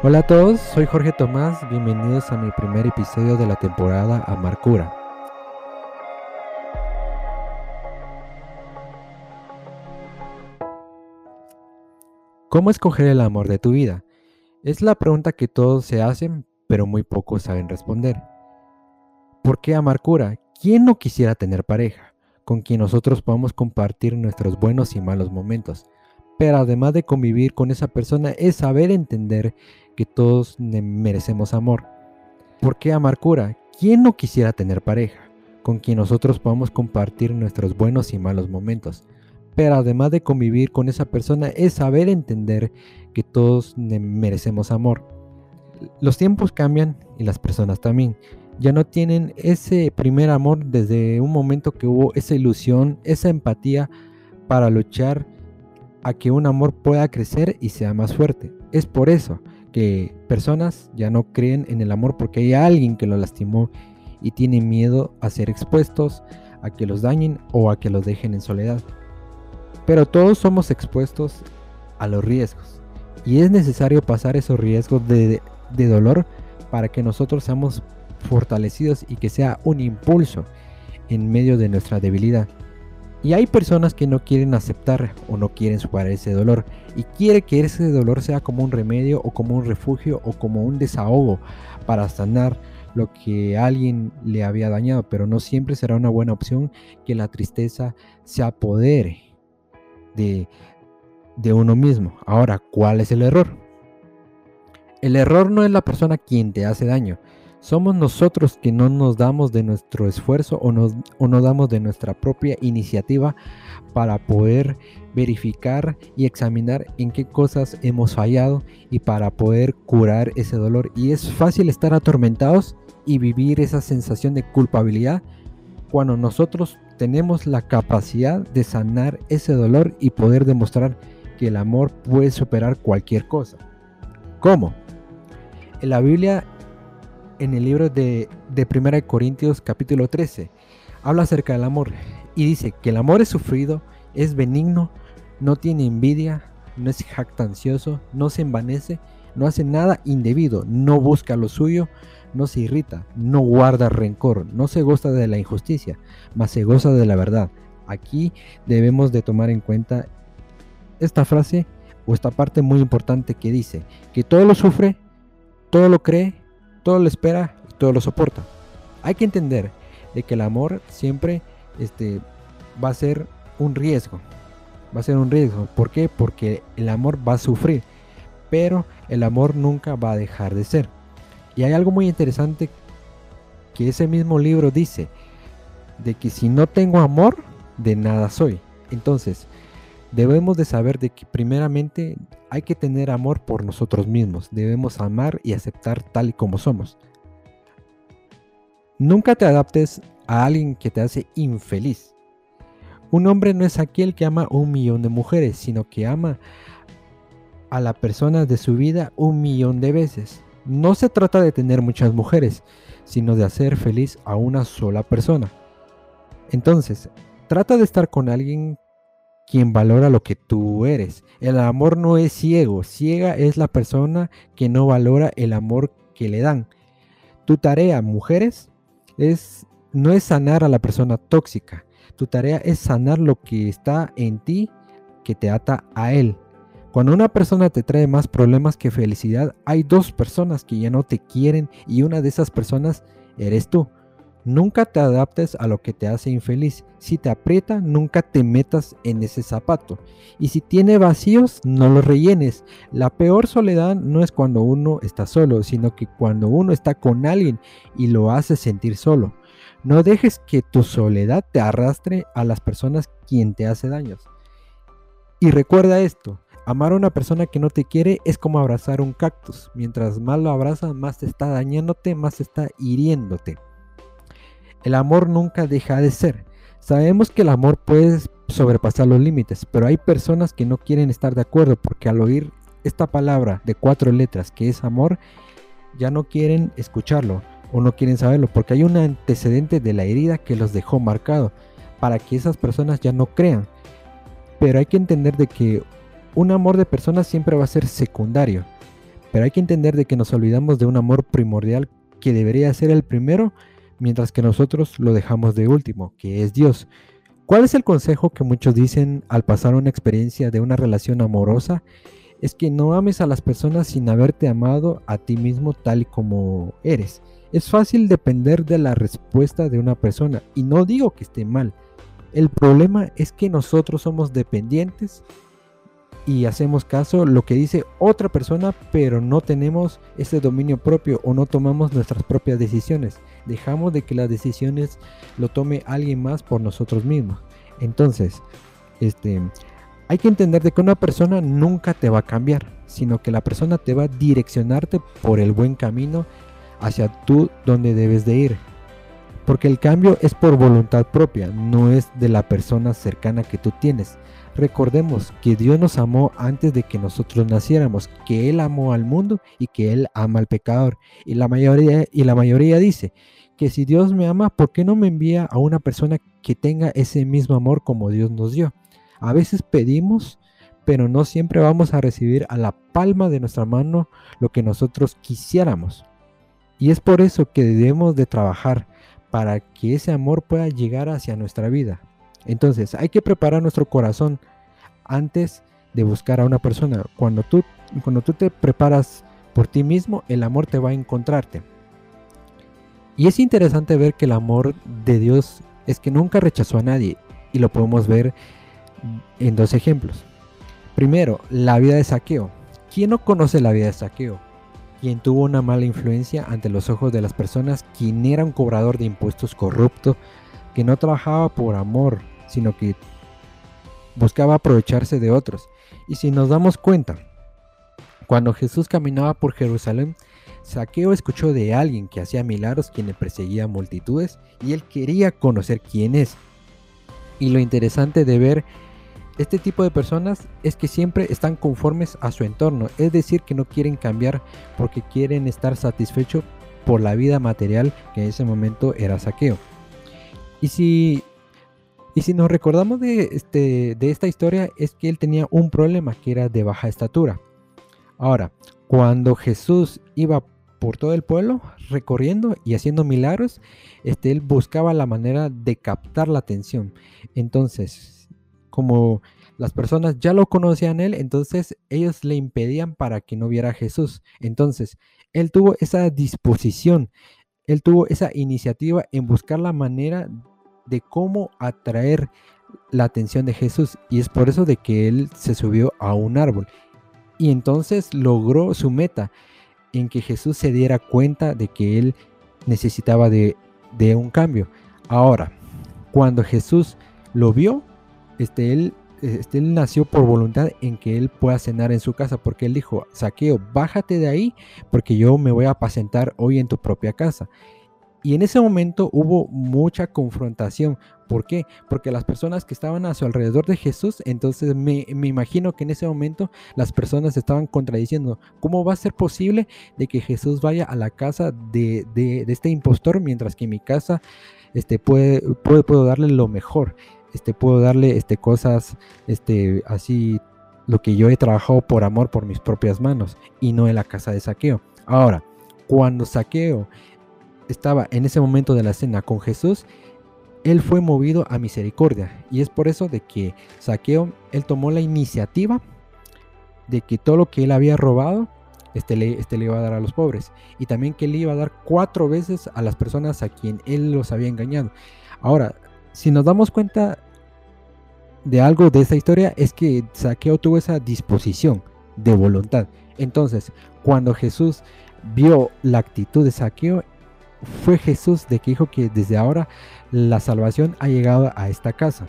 Hola a todos, soy Jorge Tomás, bienvenidos a mi primer episodio de la temporada Amarcura. ¿Cómo escoger el amor de tu vida? Es la pregunta que todos se hacen, pero muy pocos saben responder. ¿Por qué Amarcura? ¿Quién no quisiera tener pareja, con quien nosotros podamos compartir nuestros buenos y malos momentos? Pero además de convivir con esa persona es saber entender que todos merecemos amor. ¿Por qué amarcura? ¿Quién no quisiera tener pareja? Con quien nosotros podamos compartir nuestros buenos y malos momentos. Pero además de convivir con esa persona es saber entender que todos merecemos amor. Los tiempos cambian y las personas también. Ya no tienen ese primer amor desde un momento que hubo esa ilusión, esa empatía para luchar a que un amor pueda crecer y sea más fuerte. Es por eso que personas ya no creen en el amor porque hay alguien que lo lastimó y tienen miedo a ser expuestos, a que los dañen o a que los dejen en soledad. Pero todos somos expuestos a los riesgos y es necesario pasar esos riesgos de, de dolor para que nosotros seamos fortalecidos y que sea un impulso en medio de nuestra debilidad. Y hay personas que no quieren aceptar o no quieren superar ese dolor y quiere que ese dolor sea como un remedio o como un refugio o como un desahogo para sanar lo que alguien le había dañado, pero no siempre será una buena opción que la tristeza se apodere de, de uno mismo. Ahora, ¿cuál es el error? El error no es la persona quien te hace daño, somos nosotros que no nos damos de nuestro esfuerzo o, nos, o no damos de nuestra propia iniciativa para poder verificar y examinar en qué cosas hemos fallado y para poder curar ese dolor. Y es fácil estar atormentados y vivir esa sensación de culpabilidad cuando nosotros tenemos la capacidad de sanar ese dolor y poder demostrar que el amor puede superar cualquier cosa. ¿Cómo? En la Biblia en el libro de, de 1 Corintios capítulo 13. Habla acerca del amor y dice que el amor es sufrido, es benigno, no tiene envidia, no es jactancioso, no se envanece, no hace nada indebido, no busca lo suyo, no se irrita, no guarda rencor, no se goza de la injusticia, mas se goza de la verdad. Aquí debemos de tomar en cuenta esta frase o esta parte muy importante que dice que todo lo sufre, todo lo cree, todo lo espera y todo lo soporta. Hay que entender de que el amor siempre este, va a ser un riesgo. Va a ser un riesgo. ¿Por qué? Porque el amor va a sufrir. Pero el amor nunca va a dejar de ser. Y hay algo muy interesante que ese mismo libro dice. De que si no tengo amor, de nada soy. Entonces, debemos de saber de que primeramente hay que tener amor por nosotros mismos. Debemos amar y aceptar tal y como somos. Nunca te adaptes a alguien que te hace infeliz. Un hombre no es aquel que ama un millón de mujeres, sino que ama a la persona de su vida un millón de veces. No se trata de tener muchas mujeres, sino de hacer feliz a una sola persona. Entonces, trata de estar con alguien quien valora lo que tú eres. El amor no es ciego, ciega es la persona que no valora el amor que le dan. Tu tarea, mujeres, es no es sanar a la persona tóxica. Tu tarea es sanar lo que está en ti que te ata a él. Cuando una persona te trae más problemas que felicidad, hay dos personas que ya no te quieren y una de esas personas eres tú. Nunca te adaptes a lo que te hace infeliz. Si te aprieta, nunca te metas en ese zapato. Y si tiene vacíos, no los rellenes. La peor soledad no es cuando uno está solo, sino que cuando uno está con alguien y lo hace sentir solo. No dejes que tu soledad te arrastre a las personas quien te hace daños. Y recuerda esto, amar a una persona que no te quiere es como abrazar un cactus. Mientras más lo abrazas, más te está dañándote, más está hiriéndote. El amor nunca deja de ser. Sabemos que el amor puede sobrepasar los límites, pero hay personas que no quieren estar de acuerdo porque al oír esta palabra de cuatro letras que es amor, ya no quieren escucharlo o no quieren saberlo porque hay un antecedente de la herida que los dejó marcado para que esas personas ya no crean. Pero hay que entender de que un amor de personas siempre va a ser secundario. Pero hay que entender de que nos olvidamos de un amor primordial que debería ser el primero, mientras que nosotros lo dejamos de último, que es Dios. ¿Cuál es el consejo que muchos dicen al pasar una experiencia de una relación amorosa? Es que no ames a las personas sin haberte amado a ti mismo tal y como eres. Es fácil depender de la respuesta de una persona y no digo que esté mal. El problema es que nosotros somos dependientes y hacemos caso lo que dice otra persona, pero no tenemos ese dominio propio o no tomamos nuestras propias decisiones. Dejamos de que las decisiones lo tome alguien más por nosotros mismos. Entonces, este, hay que entender de que una persona nunca te va a cambiar, sino que la persona te va a direccionarte por el buen camino hacia tú donde debes de ir. Porque el cambio es por voluntad propia, no es de la persona cercana que tú tienes. Recordemos que Dios nos amó antes de que nosotros naciéramos, que Él amó al mundo y que Él ama al pecador. Y la mayoría, y la mayoría dice que si Dios me ama, ¿por qué no me envía a una persona que tenga ese mismo amor como Dios nos dio? A veces pedimos, pero no siempre vamos a recibir a la palma de nuestra mano lo que nosotros quisiéramos. Y es por eso que debemos de trabajar para que ese amor pueda llegar hacia nuestra vida, entonces, hay que preparar nuestro corazón antes de buscar a una persona. Cuando tú, cuando tú te preparas por ti mismo, el amor te va a encontrarte. Y es interesante ver que el amor de Dios es que nunca rechazó a nadie. Y lo podemos ver en dos ejemplos. Primero, la vida de saqueo. ¿Quién no conoce la vida de saqueo? Quien tuvo una mala influencia ante los ojos de las personas, quien era un cobrador de impuestos corrupto, que no trabajaba por amor, sino que buscaba aprovecharse de otros. Y si nos damos cuenta, cuando Jesús caminaba por Jerusalén, Saqueo escuchó de alguien que hacía milagros, quien le perseguía multitudes, y él quería conocer quién es. Y lo interesante de ver este tipo de personas es que siempre están conformes a su entorno, es decir, que no quieren cambiar porque quieren estar satisfechos por la vida material que en ese momento era Saqueo. Y si, y si nos recordamos de, este, de esta historia, es que él tenía un problema que era de baja estatura. Ahora, cuando Jesús iba por todo el pueblo recorriendo y haciendo milagros, este, él buscaba la manera de captar la atención. Entonces, como las personas ya lo conocían él, entonces ellos le impedían para que no viera a Jesús. Entonces, él tuvo esa disposición él tuvo esa iniciativa en buscar la manera de cómo atraer la atención de Jesús y es por eso de que él se subió a un árbol y entonces logró su meta en que Jesús se diera cuenta de que él necesitaba de, de un cambio. Ahora, cuando Jesús lo vio, este, él este, él nació por voluntad en que él pueda cenar en su casa, porque él dijo, Saqueo, bájate de ahí, porque yo me voy a apacentar hoy en tu propia casa. Y en ese momento hubo mucha confrontación. ¿Por qué? Porque las personas que estaban a su alrededor de Jesús, entonces me, imagino que en ese momento las personas estaban contradiciendo, ¿cómo va a ser posible de que Jesús vaya a la casa de, este impostor mientras que en mi casa este, puede, puede, puedo darle lo mejor? Este, puedo darle este, cosas este, así, lo que yo he trabajado por amor por mis propias manos y no en la casa de saqueo. Ahora, cuando saqueo estaba en ese momento de la cena con Jesús, él fue movido a misericordia y es por eso de que saqueo, él tomó la iniciativa de que todo lo que él había robado, este le, este le iba a dar a los pobres y también que le iba a dar cuatro veces a las personas a quien él los había engañado. Ahora, si nos damos cuenta de algo de esa historia es que Saqueo tuvo esa disposición de voluntad. Entonces, cuando Jesús vio la actitud de Saqueo, fue Jesús de que dijo que desde ahora la salvación ha llegado a esta casa.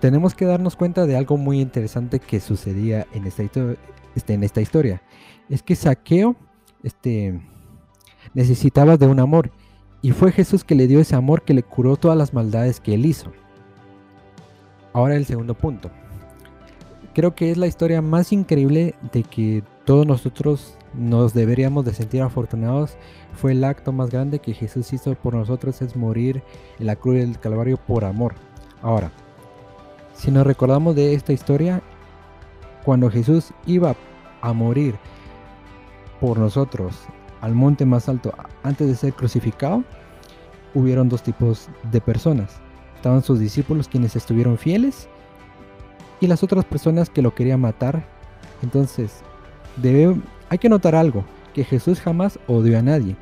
Tenemos que darnos cuenta de algo muy interesante que sucedía en esta, este, en esta historia. Es que Saqueo este, necesitaba de un amor y fue Jesús que le dio ese amor que le curó todas las maldades que él hizo. Ahora el segundo punto. Creo que es la historia más increíble de que todos nosotros nos deberíamos de sentir afortunados. Fue el acto más grande que Jesús hizo por nosotros es morir en la cruz del Calvario por amor. Ahora, si nos recordamos de esta historia, cuando Jesús iba a morir por nosotros al monte más alto antes de ser crucificado, hubieron dos tipos de personas. Estaban sus discípulos quienes estuvieron fieles y las otras personas que lo querían matar. Entonces, hay que notar algo, que Jesús jamás odió a nadie.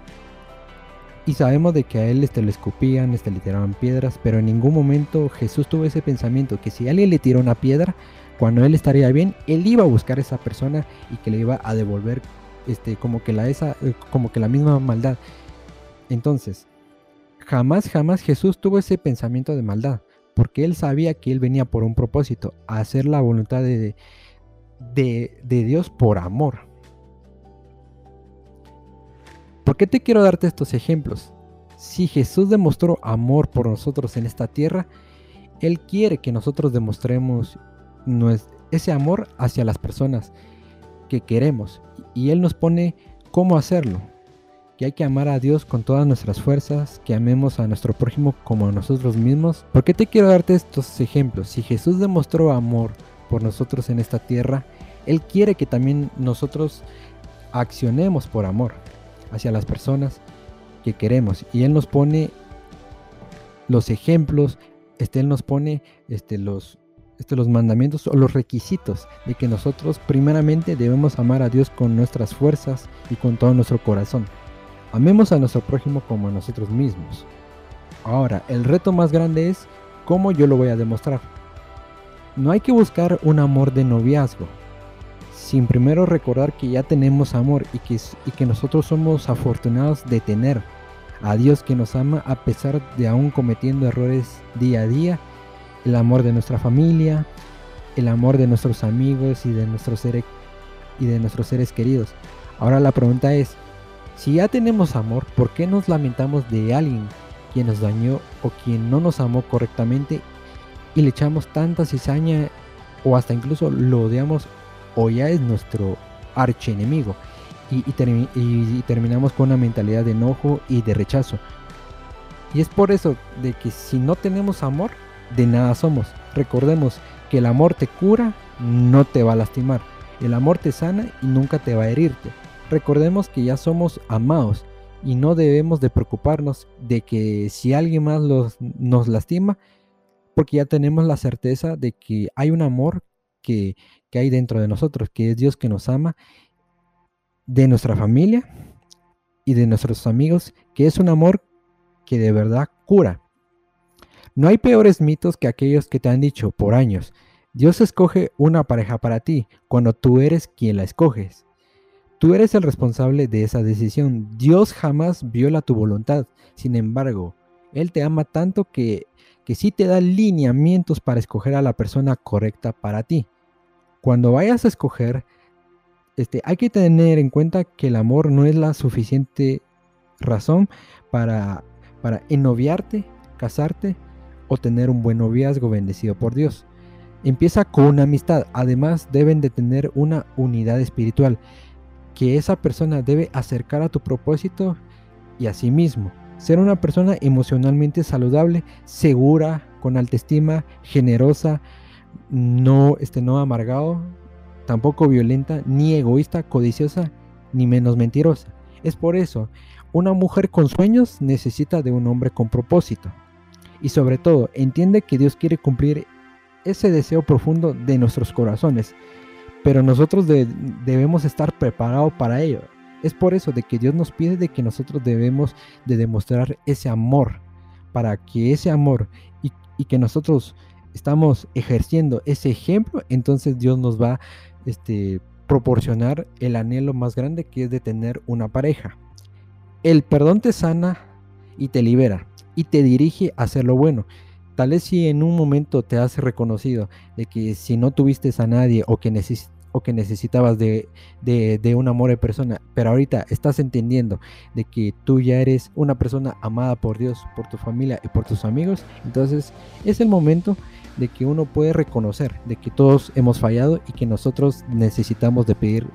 Y sabemos de que a él este, le escupían, este, le tiraban piedras, pero en ningún momento Jesús tuvo ese pensamiento que si alguien le tiró una piedra, cuando él estaría bien, él iba a buscar a esa persona y que le iba a devolver este, como, que la, esa, eh, como que la misma maldad. Entonces, jamás, jamás Jesús tuvo ese pensamiento de maldad, porque él sabía que él venía por un propósito, hacer la voluntad de, de, de Dios por amor. ¿Por qué te quiero darte estos ejemplos? Si Jesús demostró amor por nosotros en esta tierra, Él quiere que nosotros demostremos ese amor hacia las personas que queremos. Y Él nos pone cómo hacerlo. Que hay que amar a Dios con todas nuestras fuerzas, que amemos a nuestro prójimo como a nosotros mismos. ¿Por qué te quiero darte estos ejemplos? Si Jesús demostró amor por nosotros en esta tierra, Él quiere que también nosotros accionemos por amor hacia las personas que queremos. Y Él nos pone los ejemplos, este, Él nos pone este, los, este, los mandamientos o los requisitos de que nosotros primeramente debemos amar a Dios con nuestras fuerzas y con todo nuestro corazón. Amemos a nuestro prójimo como a nosotros mismos. Ahora, el reto más grande es cómo yo lo voy a demostrar. No hay que buscar un amor de noviazgo, sin primero recordar que ya tenemos amor y que, y que nosotros somos afortunados de tener a Dios que nos ama a pesar de aún cometiendo errores día a día el amor de nuestra familia, el amor de nuestros amigos y de nuestros seres y de nuestros seres queridos. Ahora la pregunta es, si ya tenemos amor, ¿por qué nos lamentamos de alguien quien nos dañó o quien no nos amó correctamente y le echamos tanta cizaña o hasta incluso lo odiamos o ya es nuestro archienemigo y, y terminamos con una mentalidad de enojo y de rechazo? Y es por eso de que si no tenemos amor, de nada somos. Recordemos que el amor te cura, no te va a lastimar. El amor te sana y nunca te va a herirte. Recordemos que ya somos amados y no debemos de preocuparnos de que si alguien más nos lastima, porque ya tenemos la certeza de que hay un amor que, que hay dentro de nosotros, que es Dios que nos ama, de nuestra familia y de nuestros amigos, que es un amor que de verdad cura. No hay peores mitos que aquellos que te han dicho por años, Dios escoge una pareja para ti cuando tú eres quien la escoges. Tú eres el responsable de esa decisión. Dios jamás viola tu voluntad. Sin embargo, Él te ama tanto que, que sí te da lineamientos para escoger a la persona correcta para ti. Cuando vayas a escoger, este, hay que tener en cuenta que el amor no es la suficiente razón para, para ennoviarte, casarte o tener un buen noviazgo bendecido por Dios. Empieza con una amistad, además deben de tener una unidad espiritual, que esa persona debe acercar a tu propósito y a sí mismo. Ser una persona emocionalmente saludable, segura, con autoestima, generosa, no, este, no amargado, tampoco violenta, ni egoísta, codiciosa, ni menos mentirosa. Es por eso, una mujer con sueños necesita de un hombre con propósito y sobre todo entiende que Dios quiere cumplir ese deseo profundo de nuestros corazones, pero nosotros debemos estar preparados para ello. Es por eso de que Dios nos pide de que nosotros debemos de demostrar ese amor, para que ese amor y, y que nosotros estamos ejerciendo ese ejemplo, entonces Dios nos va este, proporcionar el anhelo más grande que es de tener una pareja. El perdón te sana y te libera y te dirige a hacer lo bueno. Tal vez si en un momento te has reconocido de que si no tuviste a nadie o que, o que necesitabas de, de, un amor de persona, pero ahorita estás entendiendo de que tú ya eres una persona amada por Dios, por tu familia y por tus amigos, entonces es el momento de que uno puede reconocer de que todos hemos fallado y que nosotros necesitamos de pedir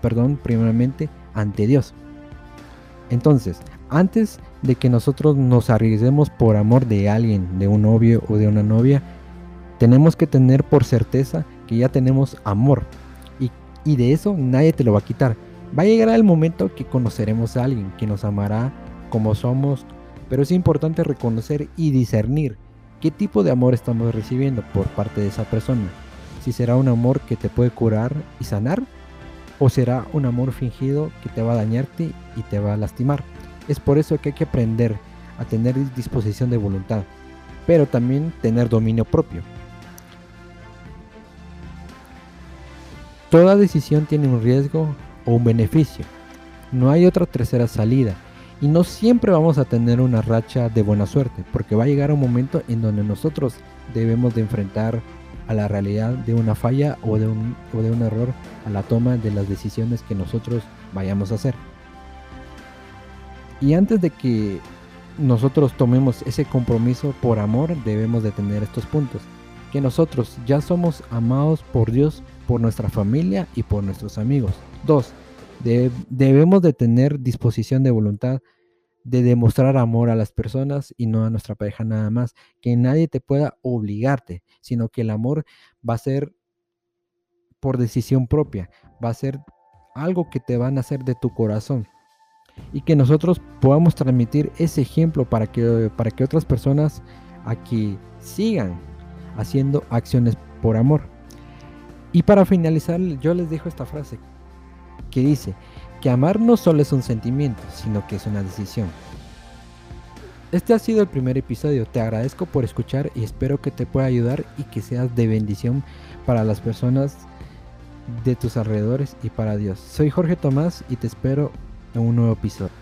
perdón primeramente ante Dios. Entonces, antes de que nosotros nos arriesguemos por amor de alguien, de un novio o de una novia, tenemos que tener por certeza que ya tenemos amor. Y, de eso nadie te lo va a quitar. Va a llegar el momento que conoceremos a alguien que nos amará como somos, pero es importante reconocer y discernir qué tipo de amor estamos recibiendo por parte de esa persona. Si será un amor que te puede curar y sanar, o será un amor fingido que te va a dañarte y te va a lastimar. Es por eso que hay que aprender a tener disposición de voluntad, pero también tener dominio propio. Toda decisión tiene un riesgo o un beneficio. No hay otra tercera salida. Y no siempre vamos a tener una racha de buena suerte, porque va a llegar un momento en donde nosotros debemos de enfrentar a la realidad de una falla o de un, o de un error a la toma de las decisiones que nosotros vayamos a hacer. Y antes de que nosotros tomemos ese compromiso por amor, debemos de tener estos puntos. Que nosotros ya somos amados por Dios, por nuestra familia y por nuestros amigos. Dos, debemos de tener disposición de voluntad de demostrar amor a las personas y no a nuestra pareja nada más. Que nadie te pueda obligarte, sino que el amor va a ser por decisión propia, va a ser algo que te van a hacer de tu corazón. Y que nosotros podamos transmitir ese ejemplo para que, para que otras personas aquí sigan haciendo acciones por amor. Y para finalizar, yo les dejo esta frase que dice que amar no solo es un sentimiento, sino que es una decisión. Este ha sido el primer episodio, te agradezco por escuchar y espero que te pueda ayudar y que seas de bendición para las personas de tus alrededores y para Dios. Soy Jorge Tomás y te espero un nuevo episodio.